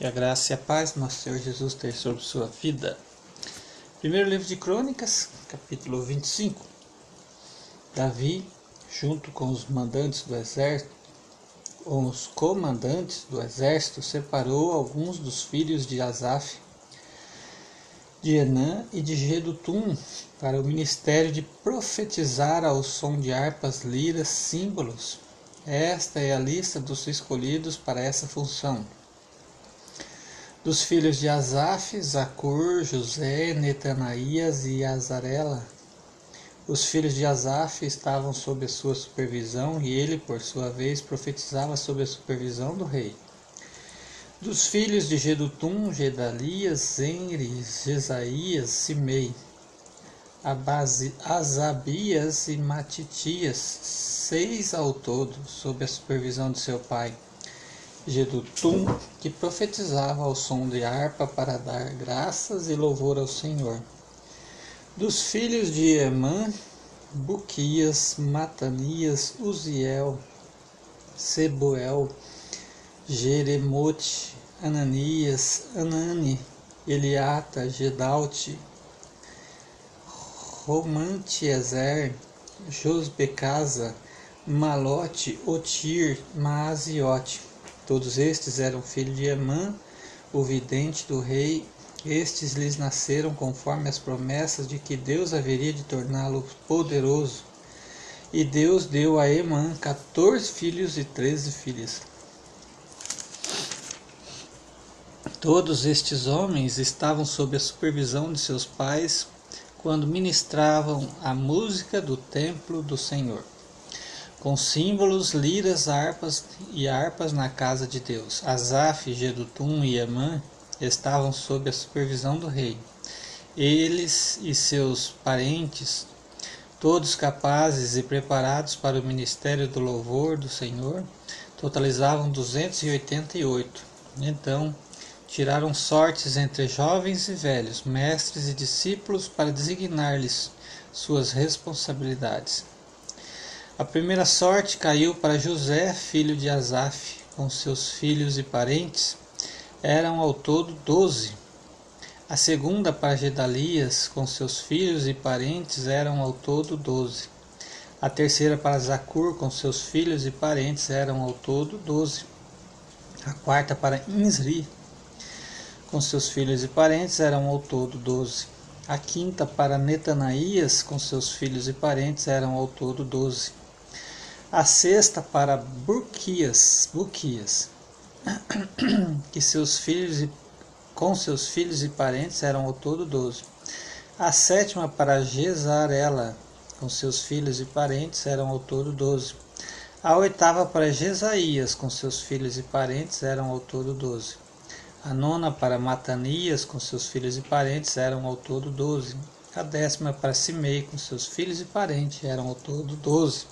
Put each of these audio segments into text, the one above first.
Que a graça e a paz do nosso Senhor Jesus tenha sobre sua vida. Primeiro livro de Crônicas, capítulo 25. Davi, junto com os mandantes do exército, ou os comandantes do exército, separou alguns dos filhos de Asaf, de Enã e de Gedutum para o ministério de profetizar ao som de harpas, liras, símbolos. Esta é a lista dos escolhidos para essa função dos filhos de Asaf, Zacur, José, Netanaías e Azarela. Os filhos de Asaf estavam sob a sua supervisão e ele, por sua vez, profetizava sob a supervisão do rei. Dos filhos de Gedutum, Gedalias, Zenri, Jesaías, Simei, Abazi, Azabias e Matitias, seis ao todo, sob a supervisão de seu pai. Gedutum, que profetizava ao som de harpa para dar graças e louvor ao Senhor. Dos filhos de Emã, Buquias, Matanias, Uziel, Sebuel, Jeremote, Ananias, Anani, Eliata, Gedalte, Romante Ezer, Josbecasa, Malote, Otir, Maaziote. Todos estes eram filhos de Emã, o vidente do rei. Estes lhes nasceram conforme as promessas de que Deus haveria de torná-lo poderoso. E Deus deu a Emã quatorze filhos e treze filhas. Todos estes homens estavam sob a supervisão de seus pais quando ministravam a música do templo do Senhor com símbolos, liras, harpas e harpas na casa de Deus. Asaf, Gedutum e Emã estavam sob a supervisão do rei. Eles e seus parentes, todos capazes e preparados para o ministério do louvor do Senhor, totalizavam 288. Então, tiraram sortes entre jovens e velhos, mestres e discípulos para designar-lhes suas responsabilidades. A primeira sorte caiu para José, filho de Asaf, com seus filhos e parentes. Eram ao todo doze. A segunda para Gedalias, com seus filhos e parentes, eram ao todo doze. A terceira para Zacur, com seus filhos e parentes, eram ao todo doze. A quarta para Insri, com seus filhos e parentes, eram ao todo doze. A quinta para Netanaías, com seus filhos e parentes, eram ao todo doze a sexta para Burquias, Burquias que seus filhos e, com seus filhos e parentes eram ao todo doze. A sétima para Gesarela, com seus filhos e parentes eram ao todo doze. A oitava para Jesaías, com seus filhos e parentes eram ao todo doze. A nona para Matanias, com seus filhos e parentes eram ao todo doze. A décima para Simei, com seus filhos e parentes eram ao todo doze.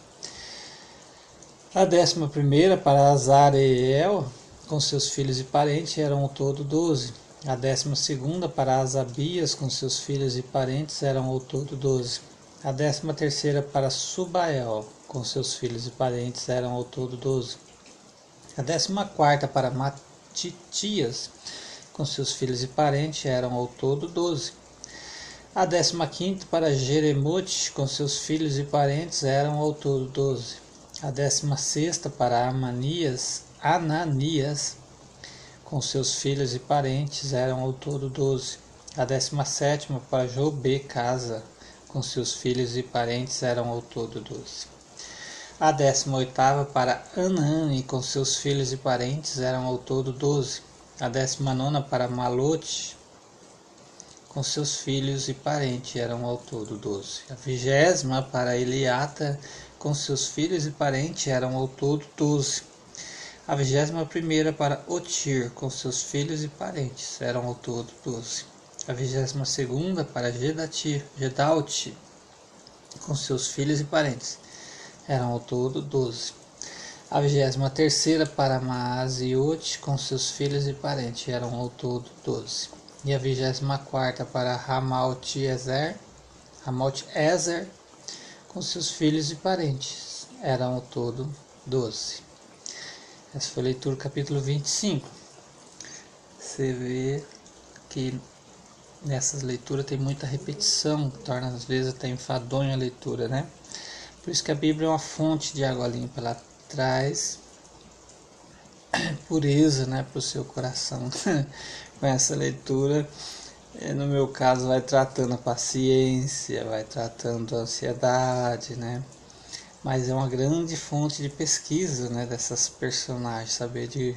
A décima primeira para Azareel, com seus filhos e parentes, eram ao todo doze. A décima segunda para Asabias, com seus filhos e parentes, eram ao todo doze. A décima terceira para Subael, com seus filhos e parentes, eram ao todo doze. A décima quarta para Matitias, com seus filhos e parentes, eram ao todo doze. A décima quinta para Jeremote, com seus filhos e parentes, eram ao todo doze a décima sexta para Amanias, Ananias, com seus filhos e parentes, eram ao todo doze. A décima sétima para Jobê Casa, com seus filhos e parentes, eram ao todo doze. A décima oitava para Anani, com seus filhos e parentes, eram ao todo doze. A décima nona para Malote, com seus filhos e parentes, eram ao todo doze. A vigésima para Eliata, com seus filhos e parentes eram ao todo doze. A vigésima primeira para Otir, com seus filhos e parentes, eram ao todo doze. A vigésima segunda para Gedatir, Gedalti, com seus filhos e parentes, eram ao todo doze. A vigésima terceira para Maaziote, com seus filhos e parentes, eram ao todo doze. E a vigésima quarta para Ramalti Ezer, Ramalti Ezer, com seus filhos e parentes. Eram ao todo doze. Essa foi a leitura do capítulo 25. você vê que nessas leituras tem muita repetição, torna às vezes até enfadonho a leitura, né? Por isso que a Bíblia é uma fonte de água limpa, ela traz pureza né, para o seu coração. Com essa leitura, no meu caso, vai tratando a paciência, vai tratando a ansiedade, né? Mas é uma grande fonte de pesquisa né, dessas personagens, saber de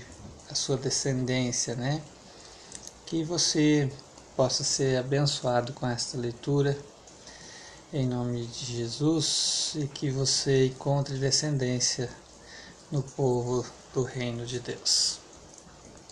a sua descendência, né? Que você possa ser abençoado com esta leitura em nome de Jesus e que você encontre descendência no povo do reino de Deus.